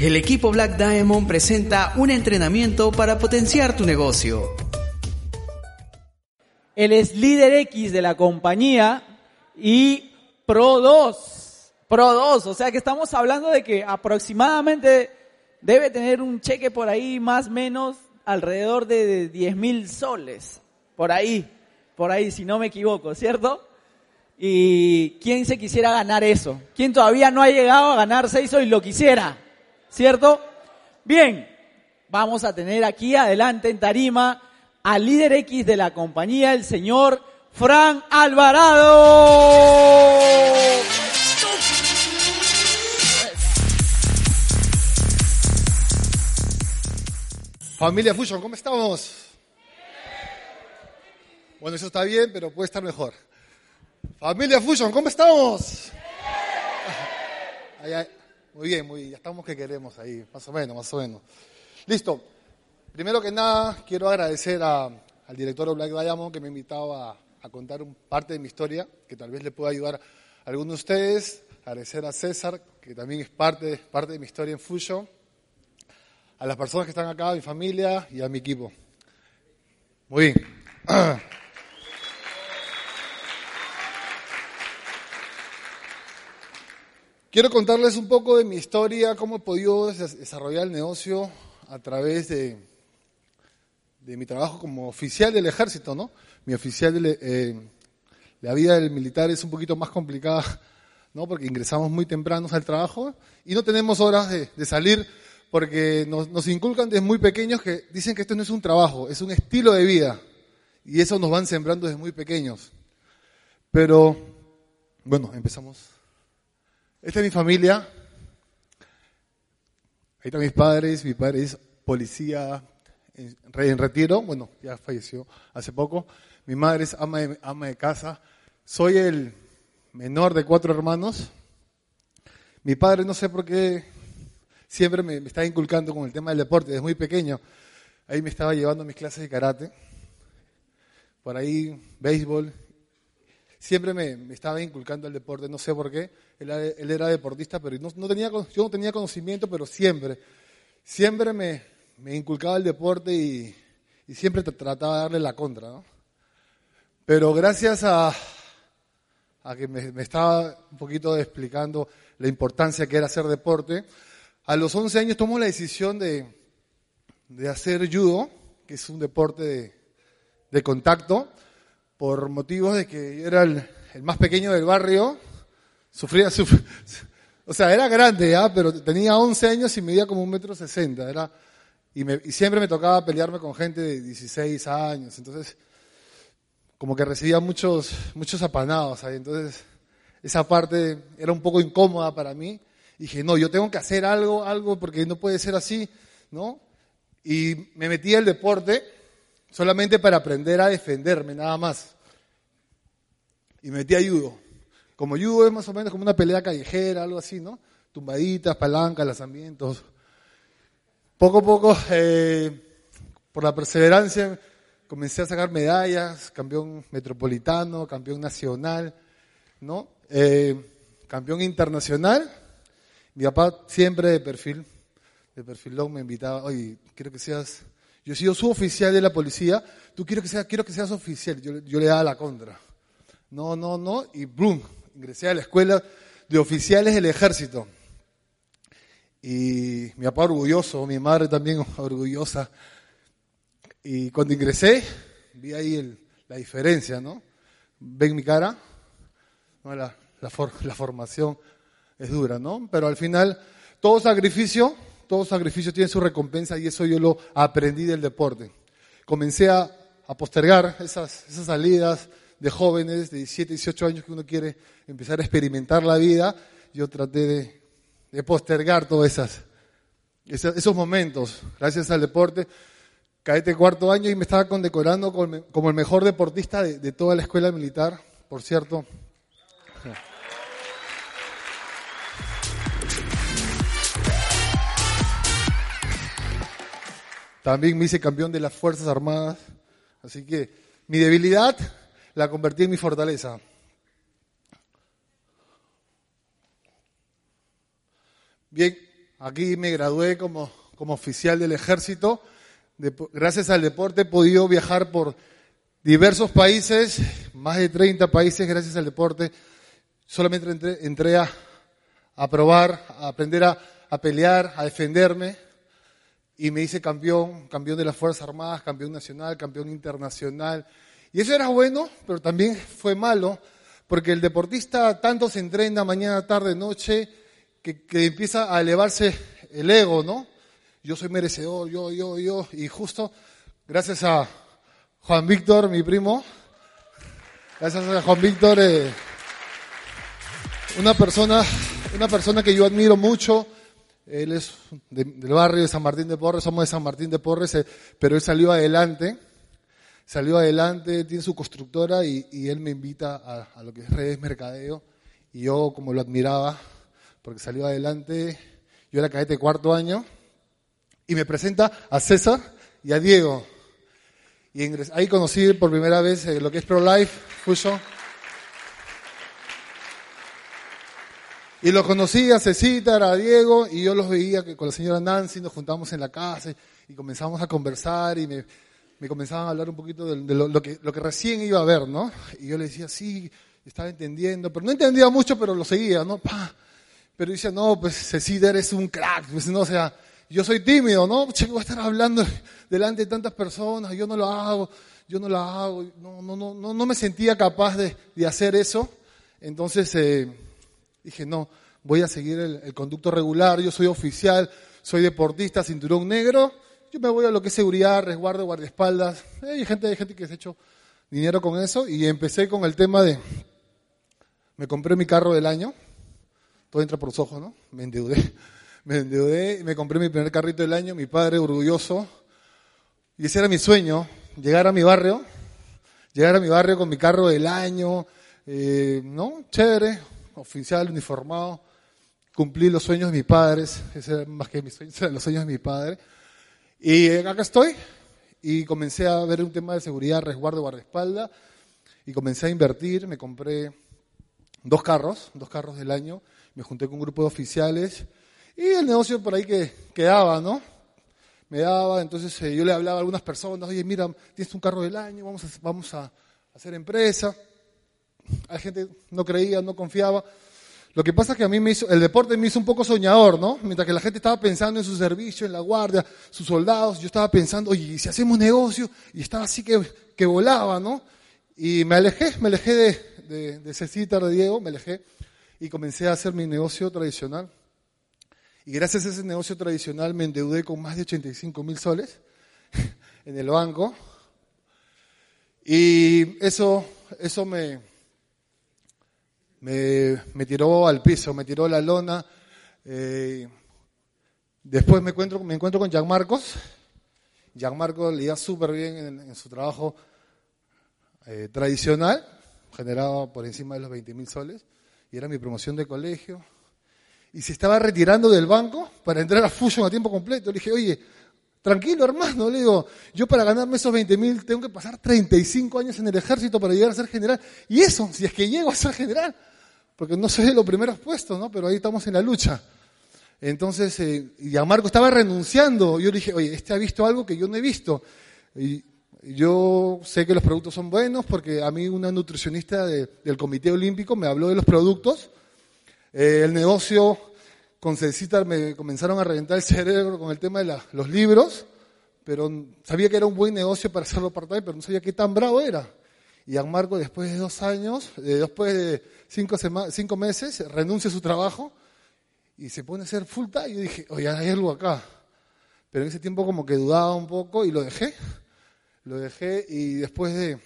El equipo Black Diamond presenta un entrenamiento para potenciar tu negocio. Él es líder X de la compañía y Pro 2. Pro 2, o sea que estamos hablando de que aproximadamente debe tener un cheque por ahí más o menos alrededor de 10 mil soles. Por ahí, por ahí, si no me equivoco, ¿cierto? ¿Y quién se quisiera ganar eso? ¿Quién todavía no ha llegado a ganar seis y lo quisiera? ¿Cierto? Bien, vamos a tener aquí adelante en tarima al líder X de la compañía, el señor Fran Alvarado. Familia Fusion, ¿cómo estamos? Bueno, eso está bien, pero puede estar mejor. Familia Fusion, ¿cómo estamos? Ay, ay. Muy bien, muy bien. Ya estamos que queremos ahí, más o menos, más o menos. Listo. Primero que nada, quiero agradecer al director Black Diamond que me invitaba a, a contar un, parte de mi historia, que tal vez le pueda ayudar a algunos de ustedes. Agradecer a César, que también es parte, parte de mi historia en Fusion. A las personas que están acá, a mi familia y a mi equipo. Muy bien. Quiero contarles un poco de mi historia, cómo he podido des- desarrollar el negocio a través de, mi trabajo como oficial del ejército, ¿no? Mi oficial, de, eh, la vida del militar es un poquito más complicada, ¿no? Porque ingresamos muy temprano al trabajo y no tenemos horas de, salir porque nos inculcan desde muy pequeños que dicen que esto no es un trabajo, es un estilo de vida y eso nos van sembrando desde muy pequeños. Pero, bueno, empezamos. Esta es mi familia. Ahí están mis padres. Mi padre es policía en, en retiro. Bueno, ya falleció hace poco. Mi madre es ama de, ama de casa. Soy el menor de cuatro hermanos. Mi padre, no sé por qué, siempre me, me estaba inculcando con el tema del deporte desde muy pequeño. Ahí me estaba llevando mis clases de karate. Por ahí, béisbol. Siempre me, estaba inculcando el deporte, no sé por qué. Él, era- deportista, pero yo no tenía conocimiento, pero siempre, siempre me, inculcaba el deporte y, siempre tra- trataba de darle la contra. ¿no? Pero gracias a, a que me, estaba un poquito explicando la importancia que era hacer deporte, a los 11 años tomó la decisión de, hacer judo, que es un deporte de, de contacto, por motivos de que era el, el más pequeño del barrio, sufría, suf- o sea, era grande ya, pero tenía 11 años y medía como un metro sesenta, era, y, me- y siempre me tocaba pelearme con gente de 16 años, entonces como que recibía muchos, muchos apanados ahí, entonces esa parte era un poco incómoda para mí, y dije, no, yo tengo que hacer algo, algo, porque no puede ser así, ¿no? Y me metí al deporte, solamente para aprender a defenderme, nada más. Y me metí a. Como judo es más o menos como una pelea callejera, algo así, ¿no? Tumbaditas, palancas, lanzamientos. Poco a poco, eh, por la perseverancia, comencé a sacar medallas, campeón metropolitano, campeón nacional, ¿no? Eh, campeón internacional. Mi papá siempre de perfil, de perfilón me invitaba, oye, quiero que seas, yo he sido suboficial de la policía, tú quiero que seas, quiero que seas oficial, yo, yo le daba la contra. No, no, no, y ¡brum! Ingresé a la escuela de oficiales del ejército. Y mi papá orgulloso, mi madre también orgullosa. Y cuando ingresé, vi ahí el- la diferencia, ¿no? Ven mi cara, ¿no? la, la for- la formación es dura, ¿no? Pero al final, todo sacrificio, todo sacrificio tiene su recompensa y eso yo lo aprendí del deporte. Comencé a, postergar esas, salidas de jóvenes de 17, 18 años que uno quiere empezar a experimentar la vida. Yo traté de, postergar todos esas, esas- esos momentos, gracias al deporte. Caete cuarto año y me estaba condecorando como el- mejor deportista de, de toda la escuela militar, por cierto. También me hice campeón de las Fuerzas Armadas. Así que mi debilidad la convertí en mi fortaleza. Bien, aquí me gradué como, como oficial del ejército. Gracias al deporte he podido viajar por diversos países, más de 30 países gracias al deporte. Solamente entré, a, probar, a aprender a pelear, a defenderme y me hice campeón, campeón de las Fuerzas Armadas, campeón nacional, campeón internacional. Y eso era bueno, pero también fue malo, porque el deportista tanto se entrena mañana, tarde, noche, que, que empieza a elevarse el ego, ¿no? Yo soy merecedor, yo, yo, yo. Y justo, gracias a Juan Víctor, mi primo, gracias a Juan Víctor, eh, una persona, una persona que yo admiro mucho, él es de- del barrio de San Martín de Porres, somos de San Martín de Porres, eh, pero él salió adelante, salió adelante, tiene su constructora y, él me invita a, lo que es redes mercadeo y yo como lo admiraba, porque salió adelante, yo era cadete de cuarto año y me presenta a César y a Diego. Y ahí conocí por primera vez eh, lo que es Pro Life Fusion. Y los conocí a Cecita, a Diego, y yo los veía que con la señora Nancy nos juntábamos en la casa y comenzamos a conversar y me, me comenzaban a hablar un poquito de, lo, lo que, lo que recién iba a ver, ¿no? Y yo le decía, sí, estaba entendiendo, pero no entendía mucho, pero lo seguía, ¿no? Pa. Pero decía, no, pues Cecita eres un crack, pues no, o sea, yo soy tímido, ¿no? Che, voy a estar hablando delante de tantas personas, yo no lo hago, yo no lo hago, no, no, no, no, no me sentía capaz de, de hacer eso. Entonces, eh, Dije, no, voy a seguir el, conducto regular, yo soy oficial, soy deportista, cinturón negro, yo me voy a lo que es seguridad, resguardo, guardaespaldas. Eh, Hay gente, hay gente que se ha hecho dinero con eso y empecé con el tema de, me compré mi carro del año, todo entra por los ojos, ¿no? Me endeudé, me endeudé y me compré mi primer carrito del año, mi padre orgulloso, y ese era mi sueño, llegar a mi barrio, llegar a mi barrio con mi carro del año, eh, ¿no? Chévere, oficial, uniformado, cumplí los sueños de mis padres, ese más que mis sueños, los sueños de mi padre. Y eh, acá estoy, y comencé a ver un tema de seguridad, resguardo, guardaespaldas, y comencé a invertir, me compré dos carros, dos carros del año, me junté con un grupo de oficiales, y el negocio por ahí que quedaba, ¿no? Me daba, entonces eh, yo le hablaba a algunas personas, oye, mira, tienes un carro del año, vamos a hacer empresa. La gente no creía, no confiaba. Lo que pasa es que a mí me hizo, el deporte me hizo un poco soñador, ¿no? Mientras que la gente estaba pensando en su servicio, en la guardia, sus soldados, yo estaba pensando, oye, ¿y si hacemos negocio? Y estaba así que, volaba, ¿no? Y me alejé, me alejé de, de, de de Diego, me alejé y comencé a hacer mi negocio tradicional. Y gracias a ese negocio tradicional me endeudé con más de 85 mil soles en el banco. Y eso, eso me, me, tiró al piso, me tiró la lona. Eh, después me encuentro, me encuentro con Jean Marcos. Jean Marcos le iba súper bien en, en su trabajo eh, tradicional, generado por encima de los 20 mil soles. Y era mi promoción de colegio y se estaba retirando del banco para entrar a Fusion a tiempo completo. Le dije, oye, tranquilo hermano, le digo, yo para ganarme esos 20 mil tengo que pasar 35 años en el ejército para llegar a ser general. Y eso, si es que llego a ser general, porque no soy de los primeros puestos, ¿no? Pero ahí estamos en la lucha. Entonces, eh, y a Marco estaba renunciando. Yo le dije, oye, este ha visto algo que yo no he visto. Y yo sé que los productos son buenos porque a mí una nutricionista de- del Comité Olímpico me habló de los productos. Eh, el negocio con Cecita me comenzaron a reventar el cerebro con el tema de los libros, pero sabía que era un buen negocio para hacerlo part-time, pero no sabía qué tan bravo era. Y Marco, después de dos años, eh, después de cinco, cinco meses, renuncia a su trabajo y se pone a hacer full time. Y yo dije, oye, hay algo acá. Pero en ese tiempo como que dudaba un poco y lo dejé. Lo dejé y después de...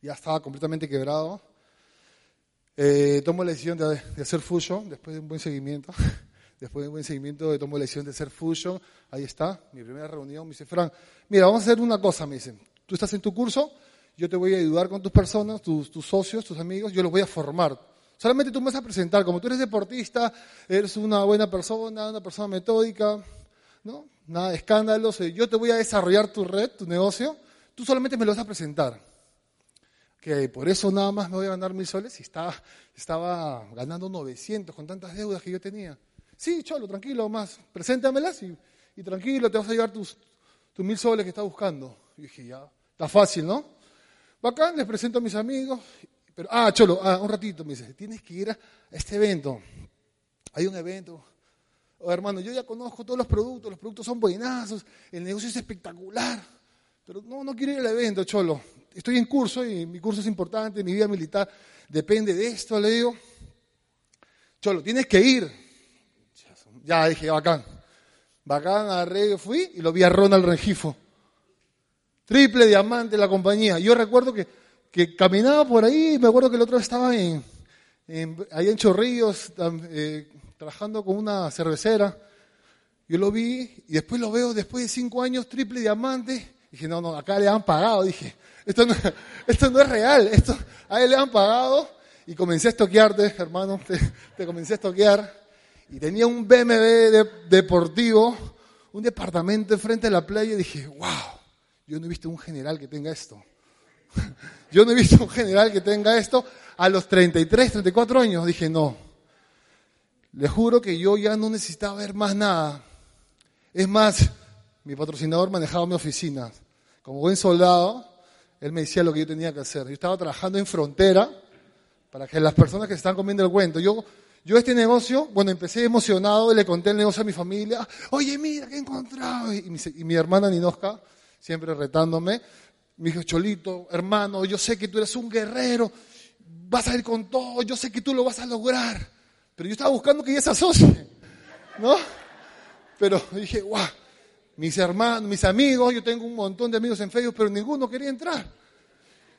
Ya estaba completamente quebrado. Eh, tomo la decisión de, hacer Fusion, después de un buen seguimiento. Después de un buen seguimiento, tomo la decisión de hacer Fusion. Ahí está, mi primera reunión. Me dice, Frank, mira, vamos a hacer una cosa, me dice. Tú estás en tu curso, yo te voy a ayudar con tus personas, tus, tus socios, tus amigos, yo los voy a formar. Solamente tú me vas a presentar, como tú eres deportista, eres una buena persona, una persona metódica, ¿no? Nada de escándalos. eh, Yo te voy a desarrollar tu red, tu negocio, tú solamente me lo vas a presentar que por eso nada más me voy a ganar mil soles y estaba, estaba ganando 900 con tantas deudas que yo tenía. Sí, cholo, tranquilo, más, preséntamelas y, y tranquilo, te vas a llevar tus, tus mil soles que estás buscando. Y dije, ya, está fácil, ¿no? Bacán, les presento a mis amigos. Pero, ah, cholo, ah, un ratito, me dice, tienes que ir a este evento. Hay un evento. Oh, hermano, yo ya conozco todos los productos, los productos son buenazos, el negocio es espectacular. Pero no, no quiero ir al evento, cholo. Estoy en curso y mi curso es importante, mi vida militar depende de esto, le digo. Cholo, tienes que ir. Ya dije, bacán. Bacán, agarré, fui y lo vi a Ronald Rengifo. Triple diamante la compañía. Yo recuerdo que, que caminaba por ahí, me acuerdo que el otro estaba en, en, ahí en Chorrillos, eh, trabajando con una cervecera. Yo lo vi y después lo veo después de cinco años, triple diamante. Dije, no, no, acá le han pagado. Dije, esto no, esto no es real, esto, a él le han pagado. Y comencé a estoquearte, hermano, te, comencé a estoquear. Y tenía un BMW de, deportivo, un departamento enfrente de la playa. Y dije, wow, yo no he visto un general que tenga esto. Yo no he visto un general que tenga esto. A los 33, 34 años dije, no. Le juro que yo ya no necesitaba ver más nada. Es más, mi patrocinador manejaba mi oficina. Como buen soldado, él me decía lo que yo tenía que hacer. Yo estaba trabajando en frontera para que las personas que están comiendo el cuento, yo, yo este negocio, bueno, empecé emocionado y le conté el negocio a mi familia. Oye, mira, ¿qué he encontrado? Y mi, y mi hermana Ninoska, siempre retándome, me dijo, Cholito, hermano, yo sé que tú eres un guerrero, vas a ir con todo, yo sé que tú lo vas a lograr. Pero yo estaba buscando que ella se asocie, ¿no? Pero dije, guau, mis hermanos, mis amigos, yo tengo un montón de amigos en Facebook, pero ninguno quería entrar.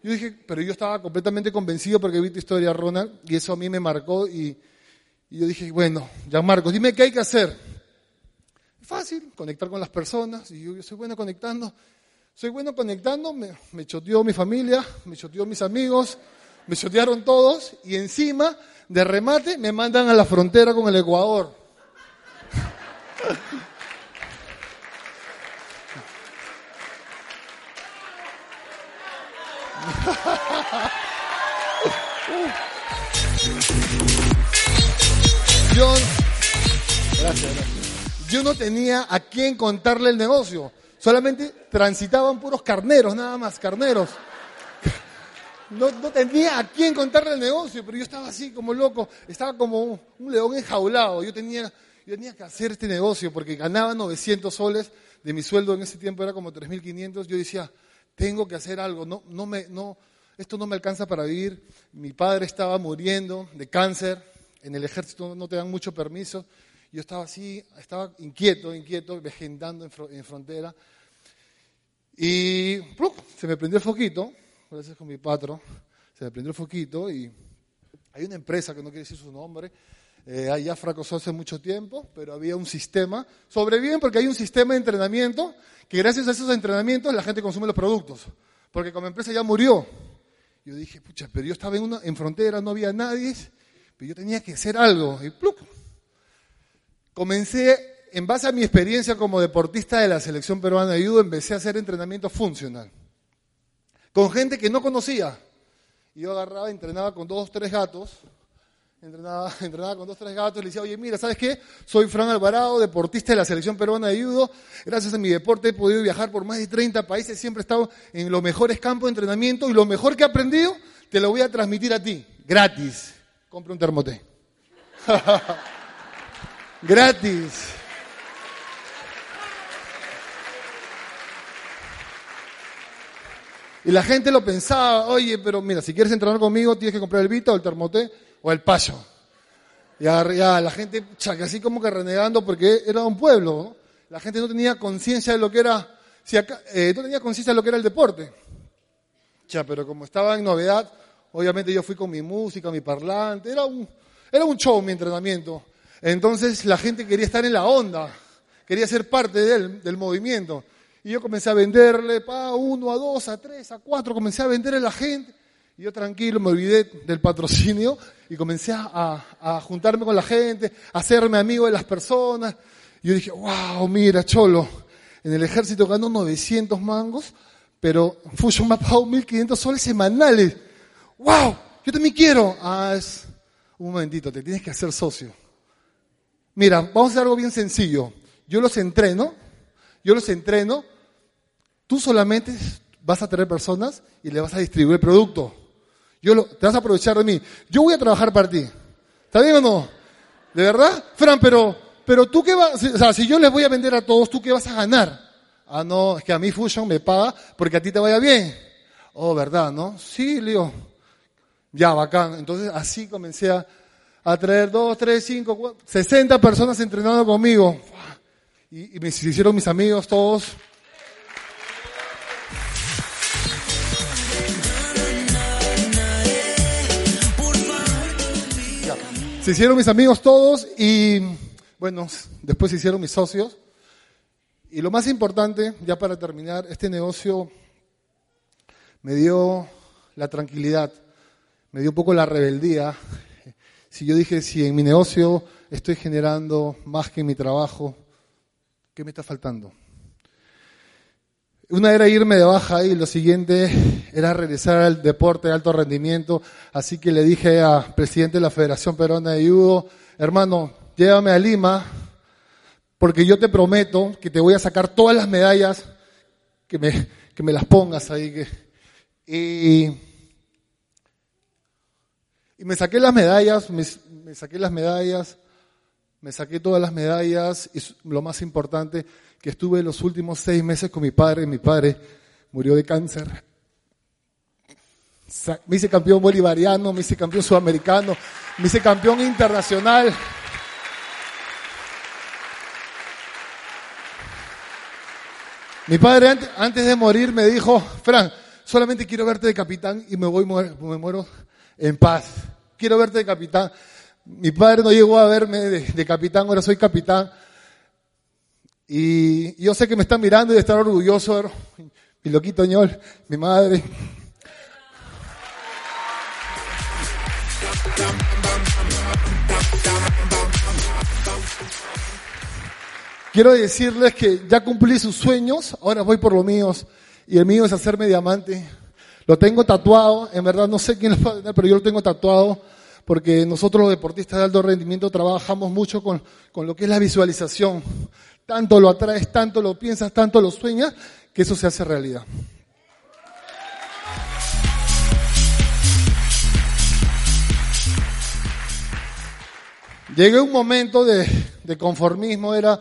Yo dije, pero yo estaba completamente convencido porque vi tu historia, Ronald, y eso a mí me marcó y, y yo dije, bueno, ya Marcos, dime qué hay que hacer. Fácil, conectar con las personas, y yo, yo soy bueno conectando. Soy bueno conectando, me, me choteó mi familia, me choteó mis amigos, me chotearon todos, y encima, de remate, me mandan a la frontera con el Ecuador. Gracias, gracias. Yo no tenía a quién contarle el negocio. Solamente transitaban puros carneros, nada más, carneros. No, no, tenía a quién contarle el negocio, pero yo estaba así como loco, estaba como un, un, león enjaulado. Yo tenía, yo tenía que hacer este negocio porque ganaba 900 soles, de mi sueldo en ese tiempo era como 3.500. Yo decía, tengo que hacer algo, no, no me, no, esto no me alcanza para vivir. Mi padre estaba muriendo de cáncer, en el ejército no te dan mucho permiso. Yo estaba así, estaba inquieto, inquieto, vegetando en, en frontera. Y ¡plum! se me prendió el foquito, gracias con mi patro, se me prendió el foquito y hay una empresa que no quiere decir su nombre, eh, ya fracasó hace mucho tiempo, pero había un sistema, sobreviven porque hay un sistema de entrenamiento que gracias a esos entrenamientos la gente consume los productos, porque como empresa ya murió. Yo dije, pucha, pero yo estaba en, una, en frontera, no había nadie, pero yo tenía que hacer algo. Y ¡plup! Comencé en base a mi experiencia como deportista de la selección peruana de judo, empecé a hacer entrenamiento funcional. Con gente que no conocía. Y yo agarraba, entrenaba con dos, tres gatos. Entrenaba, entrenaba con dos, tres gatos y le decía, oye, mira, ¿sabes qué? Soy Fran Alvarado, deportista de la selección peruana de judo. Gracias a mi deporte he podido viajar por más de 30 países. Siempre he estado en los mejores campos de entrenamiento y lo mejor que he aprendido te lo voy a transmitir a ti, gratis. Compre un termoté. gratis. Y la gente lo pensaba, oye, pero mira, si quieres entrenar conmigo tienes que comprar el Vita o el Termoté o el Payo. Ya, ya la gente, chaca, así como que renegando porque era un pueblo. La gente no tenía conciencia de lo que era, si eh, no tenía conciencia de lo que era el deporte. Ya, pero como estaba en novedad, obviamente yo fui con mi música, mi parlante, era un, era un show mi entrenamiento. Entonces la gente quería estar en la onda, quería ser parte del, movimiento. Y yo comencé a venderle, pa, uno, a dos, a tres, a cuatro, comencé a venderle a la gente. Y yo tranquilo me olvidé del patrocinio y comencé a, a, juntarme con la gente, a hacerme amigo de las personas. Y yo dije, wow, mira, Cholo, en el ejército ganó 900 mangos, pero Fusion me ha pagado 1500 soles semanales. ¡Wow! Yo también quiero. Ah, es un momentito, te tienes que hacer socio. Mira, vamos a hacer algo bien sencillo. Yo los entreno, yo los entreno, tú solamente vas a tener personas y le vas a distribuir el producto. Yo lo, te vas a aprovechar de mí. Yo voy a trabajar para ti. ¿Está bien o no? ¿De verdad? Fran, pero, pero tú qué vas, o sea, si yo les voy a vender a todos, ¿tú qué vas a ganar? Ah, no, es que a mí Fusion me paga porque a ti te vaya bien. Oh, ¿verdad, no? Sí, Leo. Ya, bacán. Entonces así comencé a, a traer dos, tres, cinco, cuatro, 60 personas entrenando conmigo. Y, y me hicieron mis amigos todos. Se hicieron mis amigos todos y bueno, después se hicieron mis socios. Y lo más importante, ya para terminar, este negocio me dio la tranquilidad, me dio un poco la rebeldía. Si yo dije, si en mi negocio estoy generando más que en mi trabajo, ¿qué me está faltando? Una era irme de baja y lo siguiente era regresar al deporte de alto rendimiento. Así que le dije al presidente de la Federación Peruana de Judo, hermano, llévame a Lima, porque yo te prometo que te voy a sacar todas las medallas, que me, que me las pongas ahí. Y, y me saqué las medallas, me, saqué las medallas, me saqué todas las medallas y lo más importante, que estuve los últimos seis meses con mi padre. Mi padre murió de cáncer. Me hice campeón bolivariano, me hice campeón sudamericano, me hice campeón internacional. Mi padre antes de morir me dijo, Fran, solamente quiero verte de capitán y me voy, me muero en paz. Quiero verte de capitán. Mi padre no llegó a verme de, capitán, ahora soy capitán. Y yo sé que me están mirando y de estar orgulloso, mi loquito ñol, mi madre. Quiero decirles que ya cumplí sus sueños, ahora voy por los míos. Y el mío es hacerme diamante. Lo tengo tatuado, en verdad no sé quién lo va tener, pero yo lo tengo tatuado porque nosotros los deportistas de alto rendimiento trabajamos mucho con, con lo que es la visualización. Tanto lo atraes, tanto lo piensas, tanto lo sueñas, que eso se hace realidad. Llegué a un momento de, de conformismo, era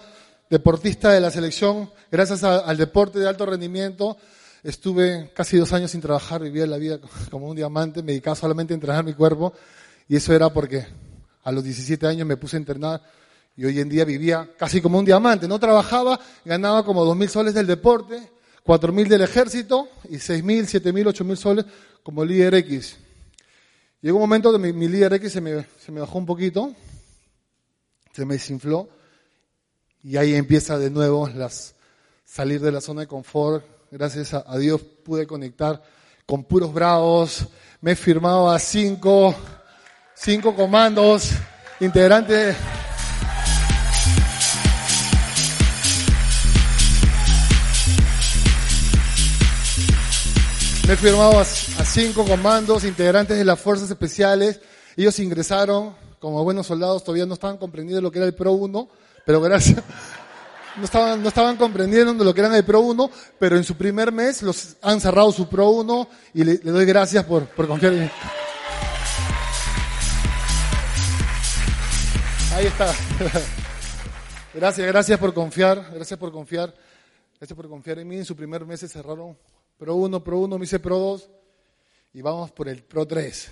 deportista de la selección, gracias al deporte de alto rendimiento, estuve casi dos años sin trabajar, vivía la vida como un diamante, me dedicaba solamente a entrenar mi cuerpo, y eso era porque a los 17 años me puse a entrenar y hoy en día vivía casi como un diamante. No trabajaba, ganaba como 2.000 soles del deporte, 4.000 del ejército y 6.000, 7.000, 8.000 soles como líder X. Llegó un momento que mi, mi líder X se me, se me bajó un poquito, se me desinfló y ahí empieza de nuevo las, salir de la zona de confort. Gracias a, Dios pude conectar con puros bravos. Me he firmado a cinco, cinco comandos, integrantes. Me he firmado a, cinco comandos, integrantes de las fuerzas especiales. Ellos ingresaron como buenos soldados, todavía no estaban comprendiendo lo que era el Pro 1, pero gracias. No estaban, no estaban comprendiendo lo que era el Pro 1, pero en su primer mes los han cerrado su Pro 1 y le, le doy gracias por, por confiar en mí. Ahí está. Gracias, gracias por confiar, gracias por confiar, gracias por confiar en mí. En su primer mes se cerraron Pro 1, Pro 1, me hice Pro 2 y vamos por el Pro 3.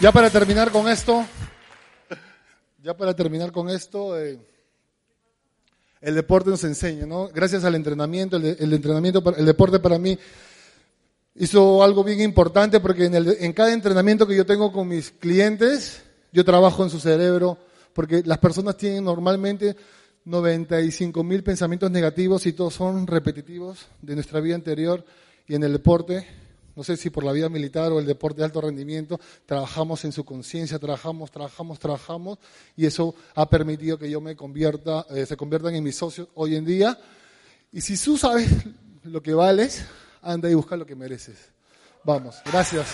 Ya para terminar con esto, ya para terminar con esto, eh, el deporte nos enseña, ¿no? Gracias al entrenamiento, el, el, entrenamiento, el deporte para mí hizo algo bien importante porque en, el, en cada entrenamiento que yo tengo con mis clientes, yo trabajo en su cerebro, porque las personas tienen normalmente 95 mil pensamientos negativos y todos son repetitivos de nuestra vida anterior y en el deporte no sé si por la vida militar o el deporte de alto rendimiento, trabajamos en su conciencia, trabajamos, trabajamos, trabajamos, y eso ha permitido que yo me convierta, eh, se conviertan en mis socios hoy en día. Y si tú sabes lo que vales, anda y busca lo que mereces. Vamos, gracias.